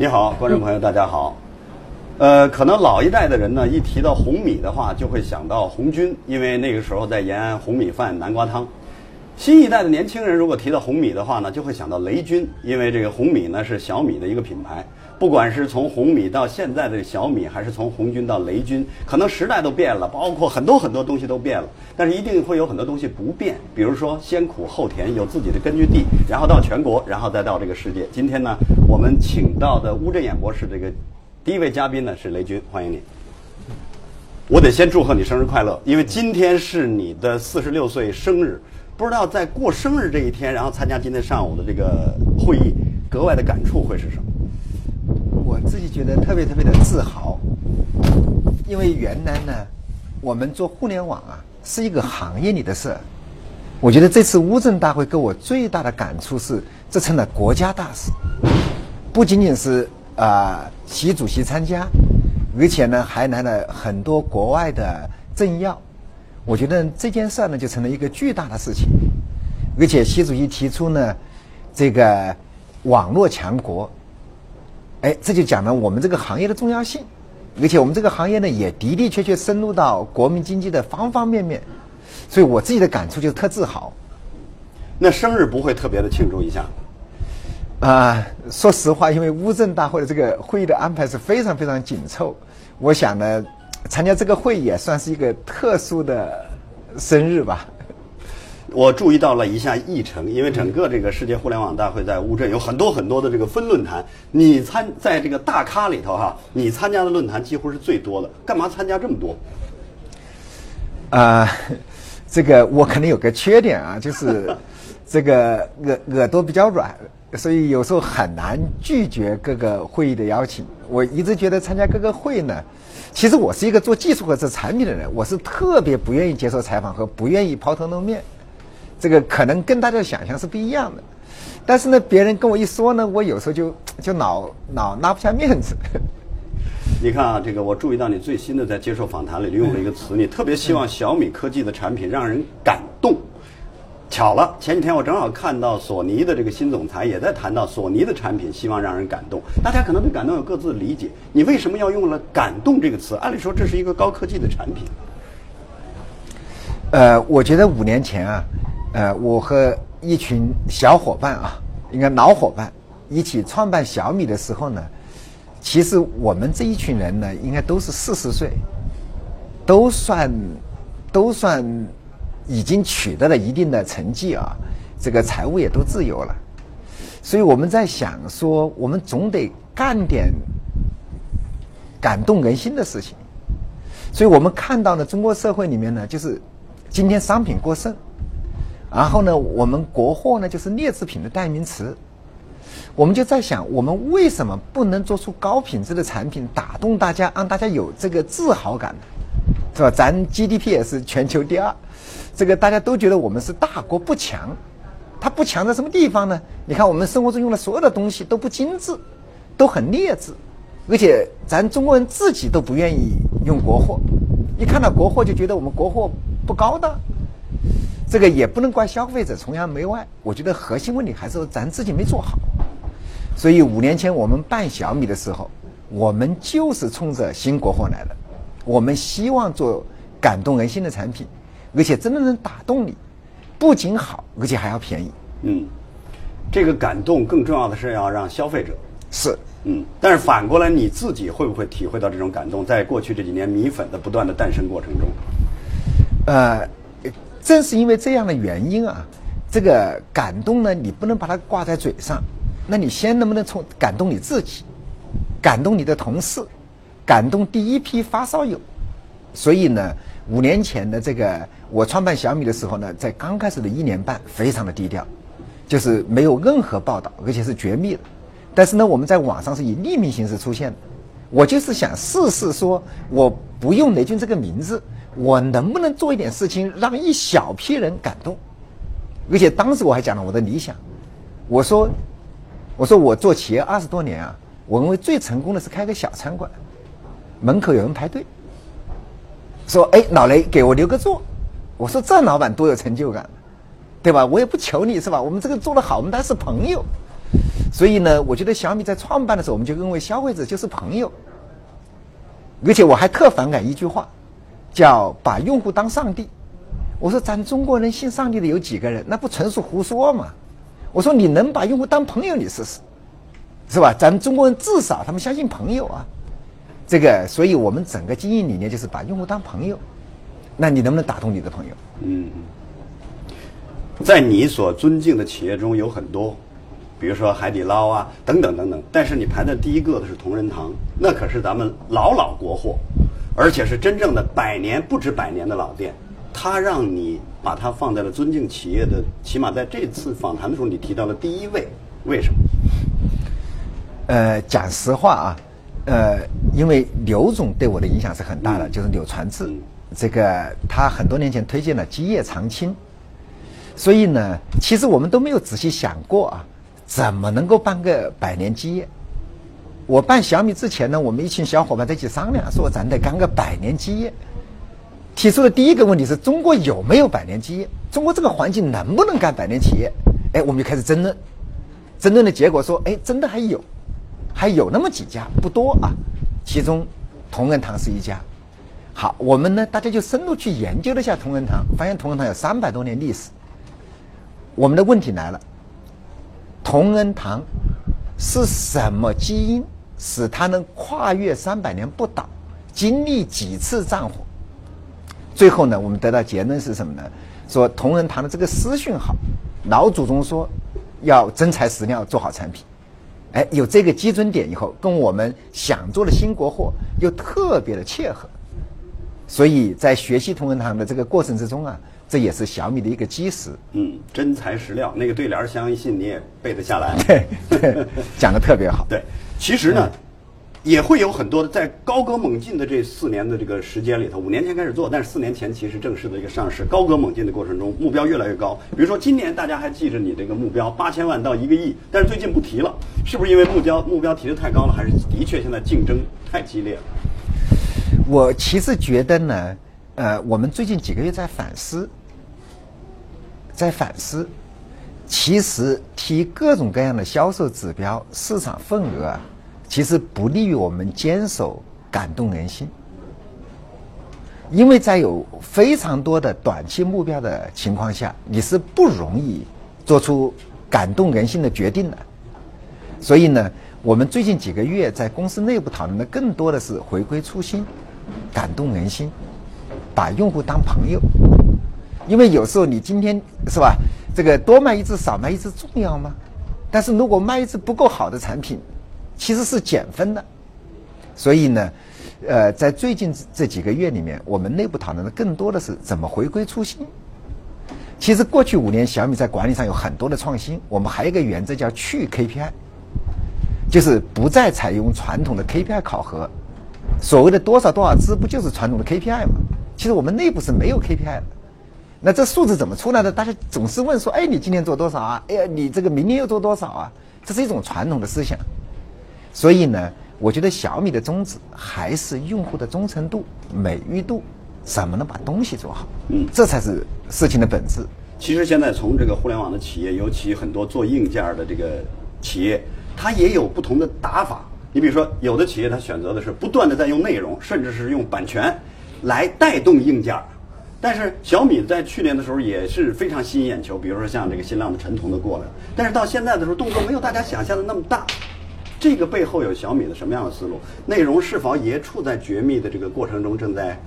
你好，观众朋友，大家好。呃，可能老一代的人呢，一提到红米的话，就会想到红军，因为那个时候在延安红米饭、南瓜汤。新一代的年轻人如果提到红米的话呢，就会想到雷军，因为这个红米呢是小米的一个品牌。不管是从红米到现在的小米，还是从红军到雷军，可能时代都变了，包括很多很多东西都变了。但是一定会有很多东西不变，比如说先苦后甜，有自己的根据地，然后到全国，然后再到这个世界。今天呢，我们请到的乌镇演播室这个第一位嘉宾呢是雷军，欢迎你。我得先祝贺你生日快乐，因为今天是你的四十六岁生日。不知道在过生日这一天，然后参加今天上午的这个会议，格外的感触会是什么？自己觉得特别特别的自豪，因为原来呢，我们做互联网啊是一个行业里的事。我觉得这次乌镇大会给我最大的感触是，这成了国家大事，不仅仅是啊习主席参加，而且呢还来了很多国外的政要。我觉得这件事呢，就成了一个巨大的事情，而且习主席提出呢，这个网络强国，哎，这就讲了我们这个行业的重要性，而且我们这个行业呢，也的的确确深入到国民经济的方方面面，所以我自己的感触就特自豪。那生日不会特别的庆祝一下？啊，说实话，因为乌镇大会的这个会议的安排是非常非常紧凑，我想呢。参加这个会也算是一个特殊的生日吧。我注意到了一下议程，因为整个这个世界互联网大会在乌镇有很多很多的这个分论坛，你参在这个大咖里头哈，你参加的论坛几乎是最多的，干嘛参加这么多？啊，这个我可能有个缺点啊，就是 这个耳耳朵比较软，所以有时候很难拒绝各个会议的邀请。我一直觉得参加各个会呢。其实我是一个做技术和做产品的人，我是特别不愿意接受采访和不愿意抛头露面，这个可能跟大家的想象是不一样的。但是呢，别人跟我一说呢，我有时候就就老老拉不下面子。你看啊，这个我注意到你最新的在接受访谈里用了一个词，你特别希望小米科技的产品让人感动。巧了，前几天我正好看到索尼的这个新总裁也在谈到索尼的产品，希望让人感动。大家可能对感动有各自的理解，你为什么要用了“感动”这个词？按理说这是一个高科技的产品。呃，我觉得五年前啊，呃，我和一群小伙伴啊，应该老伙伴一起创办小米的时候呢，其实我们这一群人呢，应该都是四十岁，都算，都算。已经取得了一定的成绩啊，这个财务也都自由了，所以我们在想说，我们总得干点感动人心的事情。所以我们看到呢，中国社会里面呢，就是今天商品过剩，然后呢，我们国货呢就是劣质品的代名词，我们就在想，我们为什么不能做出高品质的产品，打动大家，让大家有这个自豪感呢？是吧？咱 GDP 也是全球第二。这个大家都觉得我们是大国不强，它不强在什么地方呢？你看我们生活中用的所有的东西都不精致，都很劣质，而且咱中国人自己都不愿意用国货，一看到国货就觉得我们国货不高档。这个也不能怪消费者崇洋媚外，我觉得核心问题还是咱自己没做好。所以五年前我们办小米的时候，我们就是冲着新国货来的，我们希望做感动人心的产品。而且真的能打动你，不仅好，而且还要便宜。嗯，这个感动更重要的是要让消费者是嗯，但是反过来你自己会不会体会到这种感动？在过去这几年米粉的不断的诞生过程中，呃，正是因为这样的原因啊，这个感动呢，你不能把它挂在嘴上，那你先能不能从感动你自己，感动你的同事，感动第一批发烧友？所以呢。五年前的这个，我创办小米的时候呢，在刚开始的一年半，非常的低调，就是没有任何报道，而且是绝密的。但是呢，我们在网上是以匿名形式出现的。我就是想试试说，我不用雷军这个名字，我能不能做一点事情，让一小批人感动？而且当时我还讲了我的理想，我说，我说我做企业二十多年啊，我认为最成功的是开个小餐馆，门口有人排队。说哎，老雷给我留个座。我说这老板多有成就感，对吧？我也不求你是吧？我们这个做的好，我们当然是朋友。所以呢，我觉得小米在创办的时候，我们就认为消费者就是朋友。而且我还特反感一句话，叫把用户当上帝。我说咱中国人信上帝的有几个人？那不纯属胡说吗？我说你能把用户当朋友，你试试，是吧？咱们中国人至少他们相信朋友啊。这个，所以我们整个经营理念就是把用户当朋友。那你能不能打动你的朋友？嗯，在你所尊敬的企业中有很多，比如说海底捞啊，等等等等。但是你排在第一个的是同仁堂，那可是咱们老老国货，而且是真正的百年不止百年的老店。它让你把它放在了尊敬企业的，起码在这次访谈的时候，你提到了第一位，为什么？呃，讲实话啊，呃，因为刘总对我的影响是很大的，就是柳传志。这个他很多年前推荐了基业长青，所以呢，其实我们都没有仔细想过啊，怎么能够办个百年基业？我办小米之前呢，我们一群小伙伴在一起商量，说咱得干个百年基业。提出的第一个问题是中国有没有百年基业？中国这个环境能不能干百年企业？哎，我们就开始争论，争论的结果说，哎，真的还有，还有那么几家，不多啊，其中同仁堂是一家。好，我们呢，大家就深入去研究了一下同仁堂，发现同仁堂有三百多年历史。我们的问题来了，同仁堂是什么基因使它能跨越三百年不倒？经历几次战火？最后呢，我们得到结论是什么呢？说同仁堂的这个私训好，老祖宗说要真材实料做好产品，哎，有这个基准点以后，跟我们想做的新国货又特别的切合。所以在学习同仁堂的这个过程之中啊，这也是小米的一个基石。嗯，真材实料，那个对联相信你也背得下来。对，讲的特别好。对，其实呢，也会有很多的在高歌猛进的这四年的这个时间里头，五年前开始做，但是四年前其实正式的一个上市，高歌猛进的过程中，目标越来越高。比如说今年大家还记着你这个目标八千万到一个亿，但是最近不提了，是不是因为目标目标提的太高了，还是的确现在竞争太激烈了？我其实觉得呢，呃，我们最近几个月在反思，在反思，其实提各种各样的销售指标、市场份额，其实不利于我们坚守感动人心，因为在有非常多的短期目标的情况下，你是不容易做出感动人心的决定的。所以呢，我们最近几个月在公司内部讨论的更多的是回归初心。感动人心，把用户当朋友，因为有时候你今天是吧，这个多卖一只少卖一只重要吗？但是如果卖一只不够好的产品，其实是减分的。所以呢，呃，在最近这几个月里面，我们内部讨论的更多的是怎么回归初心。其实过去五年，小米在管理上有很多的创新。我们还有一个原则叫去 KPI，就是不再采用传统的 KPI 考核。所谓的多少多少只，不就是传统的 KPI 吗？其实我们内部是没有 KPI 的。那这数字怎么出来的？大家总是问说：“哎，你今天做多少啊？哎呀，你这个明年又做多少啊？”这是一种传统的思想。所以呢，我觉得小米的宗旨还是用户的忠诚度、美誉度，怎么能把东西做好？嗯，这才是事情的本质。其实现在从这个互联网的企业，尤其很多做硬件的这个企业，它也有不同的打法。你比如说，有的企业它选择的是不断的在用内容，甚至是用版权来带动硬件儿。但是小米在去年的时候也是非常吸引眼球，比如说像这个新浪的陈彤的过来。但是到现在的时候，动作没有大家想象的那么大。这个背后有小米的什么样的思路？内容是否也处在绝密的这个过程中，正在，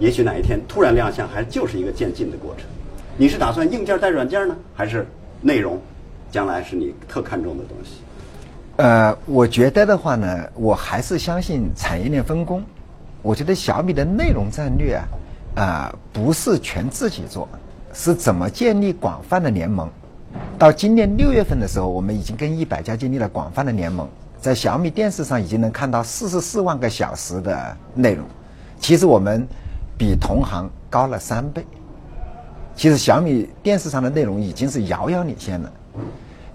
也许哪一天突然亮相，还就是一个渐进的过程。你是打算硬件带软件呢，还是内容将来是你特看重的东西？呃，我觉得的话呢，我还是相信产业链分工。我觉得小米的内容战略啊，啊，不是全自己做，是怎么建立广泛的联盟。到今年六月份的时候，我们已经跟一百家建立了广泛的联盟，在小米电视上已经能看到四十四万个小时的内容。其实我们比同行高了三倍。其实小米电视上的内容已经是遥遥领先了。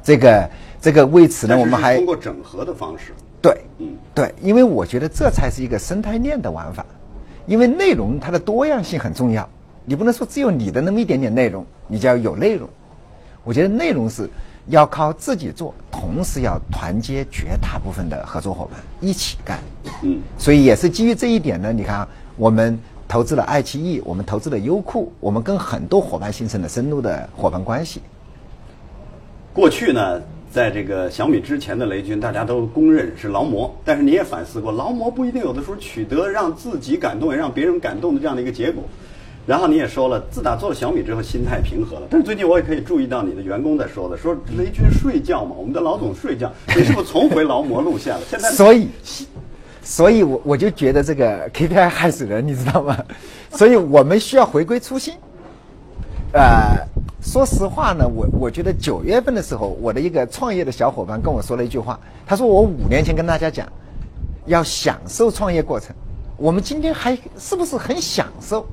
这个。这个为此呢，我们还通过整合的方式。对，嗯，对，因为我觉得这才是一个生态链的玩法。因为内容它的多样性很重要，你不能说只有你的那么一点点内容，你就要有内容。我觉得内容是要靠自己做，同时要团结绝大部分的合作伙伴一起干。嗯，所以也是基于这一点呢，你看啊我们投资了爱奇艺，我们投资了优酷，我们跟很多伙伴形成了深入的伙伴关系。过去呢，在这个小米之前的雷军，大家都公认是劳模，但是你也反思过，劳模不一定有的时候取得让自己感动也让别人感动的这样的一个结果。然后你也说了，自打做了小米之后，心态平和了。但是最近我也可以注意到你的员工在说的，说雷军睡觉嘛，我们的老总睡觉，你是不是重回劳模路线了？现在所以，所以我我就觉得这个 KPI 害死人，你知道吗？所以我们需要回归初心。呃，说实话呢，我我觉得九月份的时候，我的一个创业的小伙伴跟我说了一句话，他说我五年前跟大家讲，要享受创业过程，我们今天还是不是很享受？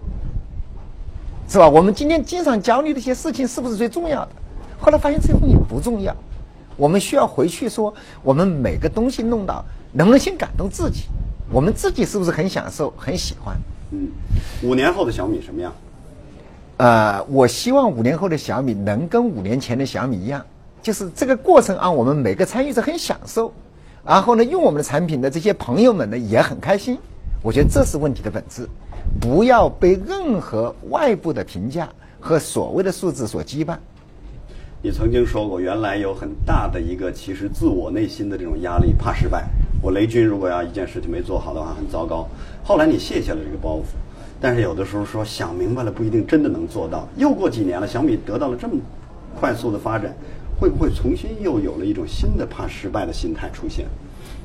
是吧？我们今天经常焦虑的一些事情是不是最重要的？后来发现这个东西不重要，我们需要回去说，我们每个东西弄到能不能先感动自己，我们自己是不是很享受、很喜欢？嗯，五年后的小米什么样？呃，我希望五年后的小米能跟五年前的小米一样，就是这个过程啊，我们每个参与者很享受，然后呢，用我们的产品的这些朋友们呢也很开心。我觉得这是问题的本质，不要被任何外部的评价和所谓的数字所羁绊。你曾经说过，原来有很大的一个其实自我内心的这种压力，怕失败。我雷军如果要一件事情没做好的话，很糟糕。后来你卸下了这个包袱，但是有的时候说想明白了不一定真的能做到。又过几年了，小米得到了这么快速的发展，会不会重新又有了一种新的怕失败的心态出现？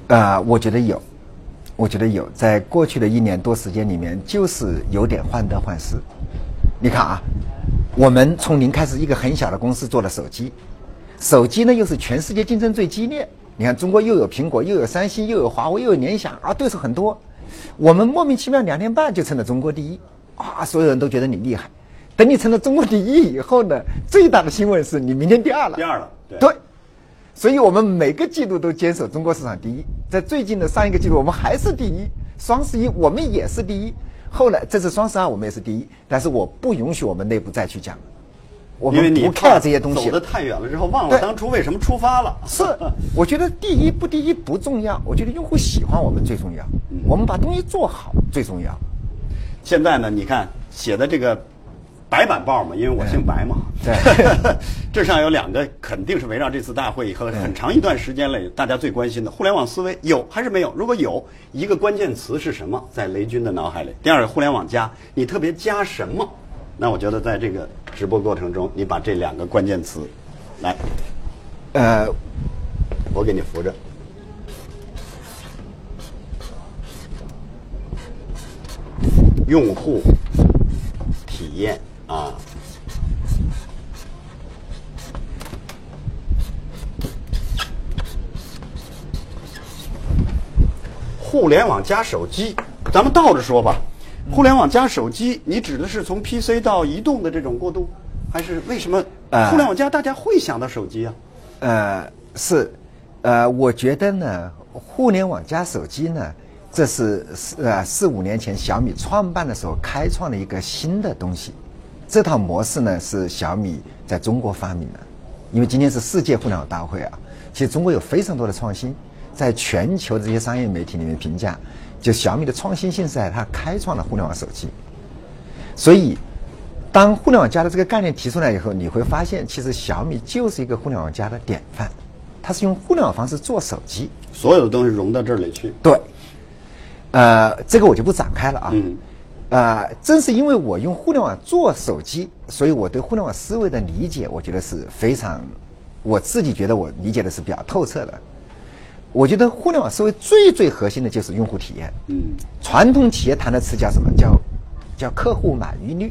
呃，我觉得有，我觉得有，在过去的一年多时间里面，就是有点患得患失。你看啊，我们从零开始，一个很小的公司做了手机，手机呢又是全世界竞争最激烈。你看，中国又有苹果，又有三星，又有华为，又有联想，啊，对手很多。我们莫名其妙两年半就成了中国第一，啊，所有人都觉得你厉害。等你成了中国第一以后呢，最大的新闻是你明天第二了。第二了，对。对，所以我们每个季度都坚守中国市场第一。在最近的上一个季度，我们还是第一。双十一我们也是第一。后来这次双十二我们也是第一，但是我不允许我们内部再去讲，我们不 care 这些东西走得太远了之后，忘了当初为什么出发了。是，我觉得第一不第一不重要，我觉得用户喜欢我们最重要，我们把东西做好最重要。现在呢，你看写的这个白板报嘛，因为我姓白嘛，对，这上有两个肯定是围绕这次大会和很长一段时间内大家最关心的互联网思维有还是没有？如果有一个关键词是什么，在雷军的脑海里？第二个，互联网加，你特别加什么？那我觉得在这个直播过程中，你把这两个关键词，来，呃，我给你扶着。用户体验啊，互联网加手机，咱们倒着说吧。互联网加手机，你指的是从 PC 到移动的这种过渡，还是为什么呃互联网加大家会想到手机啊？呃，是，呃，我觉得呢，互联网加手机呢，这是四呃四五年前小米创办的时候开创了一个新的东西。这套模式呢是小米在中国发明的，因为今天是世界互联网大会啊，其实中国有非常多的创新，在全球的这些商业媒体里面评价，就小米的创新性是在它开创了互联网手机。所以，当互联网加的这个概念提出来以后，你会发现，其实小米就是一个互联网加的典范，它是用互联网方式做手机。所有的东西融到这里去。对，呃，这个我就不展开了啊。嗯。呃，正是因为我用互联网做手机，所以我对互联网思维的理解，我觉得是非常，我自己觉得我理解的是比较透彻的。我觉得互联网思维最最核心的就是用户体验。嗯。传统企业谈的词叫什么？叫叫客户满意率。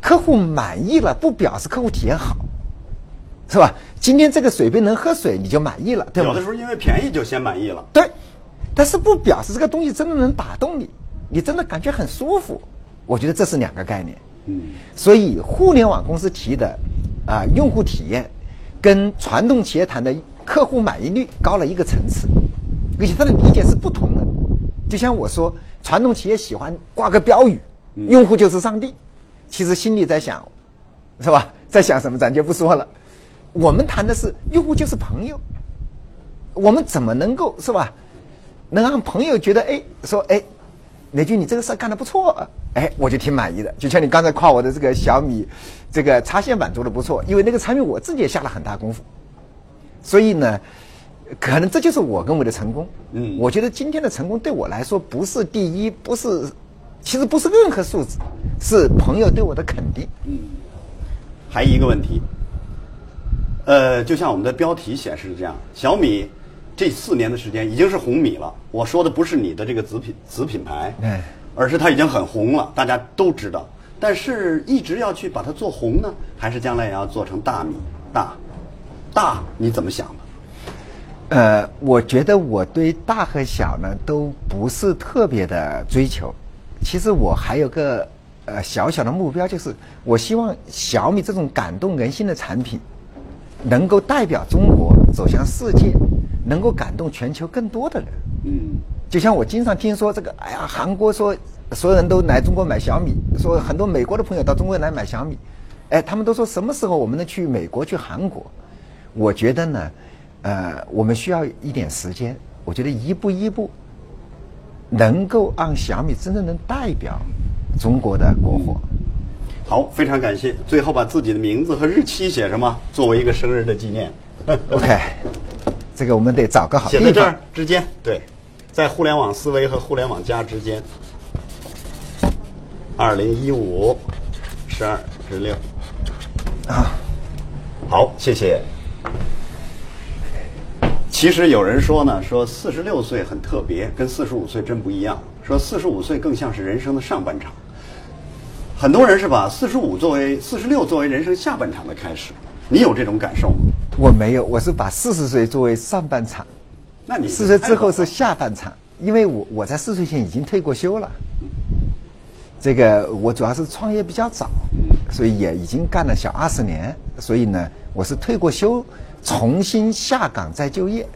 客户满意了，不表示客户体验好，是吧？今天这个水杯能喝水，你就满意了，对吧？有的时候因为便宜就先满意了。对，但是不表示这个东西真的能打动你，你真的感觉很舒服。我觉得这是两个概念。嗯。所以互联网公司提的啊、用户体验，跟传统企业谈的客户满意率高了一个层次，而且他的理解是不同的。就像我说，传统企业喜欢挂个标语，用户就是上帝，其实心里在想，是吧？在想什么咱就不说了。我们谈的是用户就是朋友，我们怎么能够是吧？能让朋友觉得哎，说哎，雷军你这个事儿干得不错，哎，我就挺满意的。就像你刚才夸我的这个小米这个插线板做的不错，因为那个产品我自己也下了很大功夫，所以呢，可能这就是我认为的成功。嗯，我觉得今天的成功对我来说不是第一，不是，其实不是任何数字，是朋友对我的肯定。嗯，还一个问题，呃，就像我们的标题显示的这样，小米。这四年的时间已经是红米了。我说的不是你的这个子品子品牌，而是它已经很红了，大家都知道。但是一直要去把它做红呢，还是将来也要做成大米大？大你怎么想的？呃，我觉得我对大和小呢都不是特别的追求。其实我还有个呃小小的目标，就是我希望小米这种感动人心的产品，能够代表中国走向世界。能够感动全球更多的人，嗯，就像我经常听说这个，哎呀，韩国说所有人都来中国买小米，说很多美国的朋友到中国来买小米，哎，他们都说什么时候我们能去美国去韩国？我觉得呢，呃，我们需要一点时间，我觉得一步一步，能够让小米真正能代表中国的国货。好，非常感谢。最后把自己的名字和日期写什么，作为一个生日的纪念。OK。这个我们得找个好地方。写在这儿之间，对，在互联网思维和互联网加之间。二零一五十二十六啊，好，谢谢。其实有人说呢，说四十六岁很特别，跟四十五岁真不一样。说四十五岁更像是人生的上半场。很多人是把四十五作为四十六作为人生下半场的开始。你有这种感受吗？我没有，我是把四十岁作为上半场，那你四十岁之后是下半场，因为我我在四十岁前已经退过休了。这个我主要是创业比较早，所以也已经干了小二十年，所以呢，我是退过休，重新下岗再就业。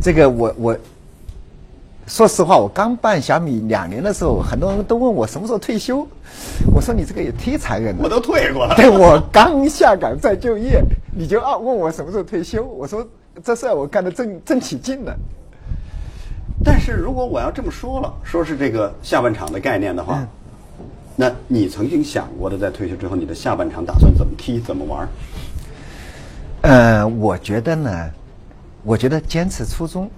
这个我我。说实话，我刚办小米两年的时候，很多人都问我什么时候退休。我说你这个也忒残忍了。我都退过了。对我刚下岗再就业，你就啊问我什么时候退休？我说这事我干的正正起劲呢。但是如果我要这么说了，说是这个下半场的概念的话，那你曾经想过的，在退休之后，你的下半场打算怎么踢，怎么玩？呃，我觉得呢，我觉得坚持初衷。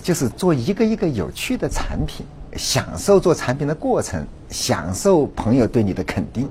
就是做一个一个有趣的产品，享受做产品的过程，享受朋友对你的肯定。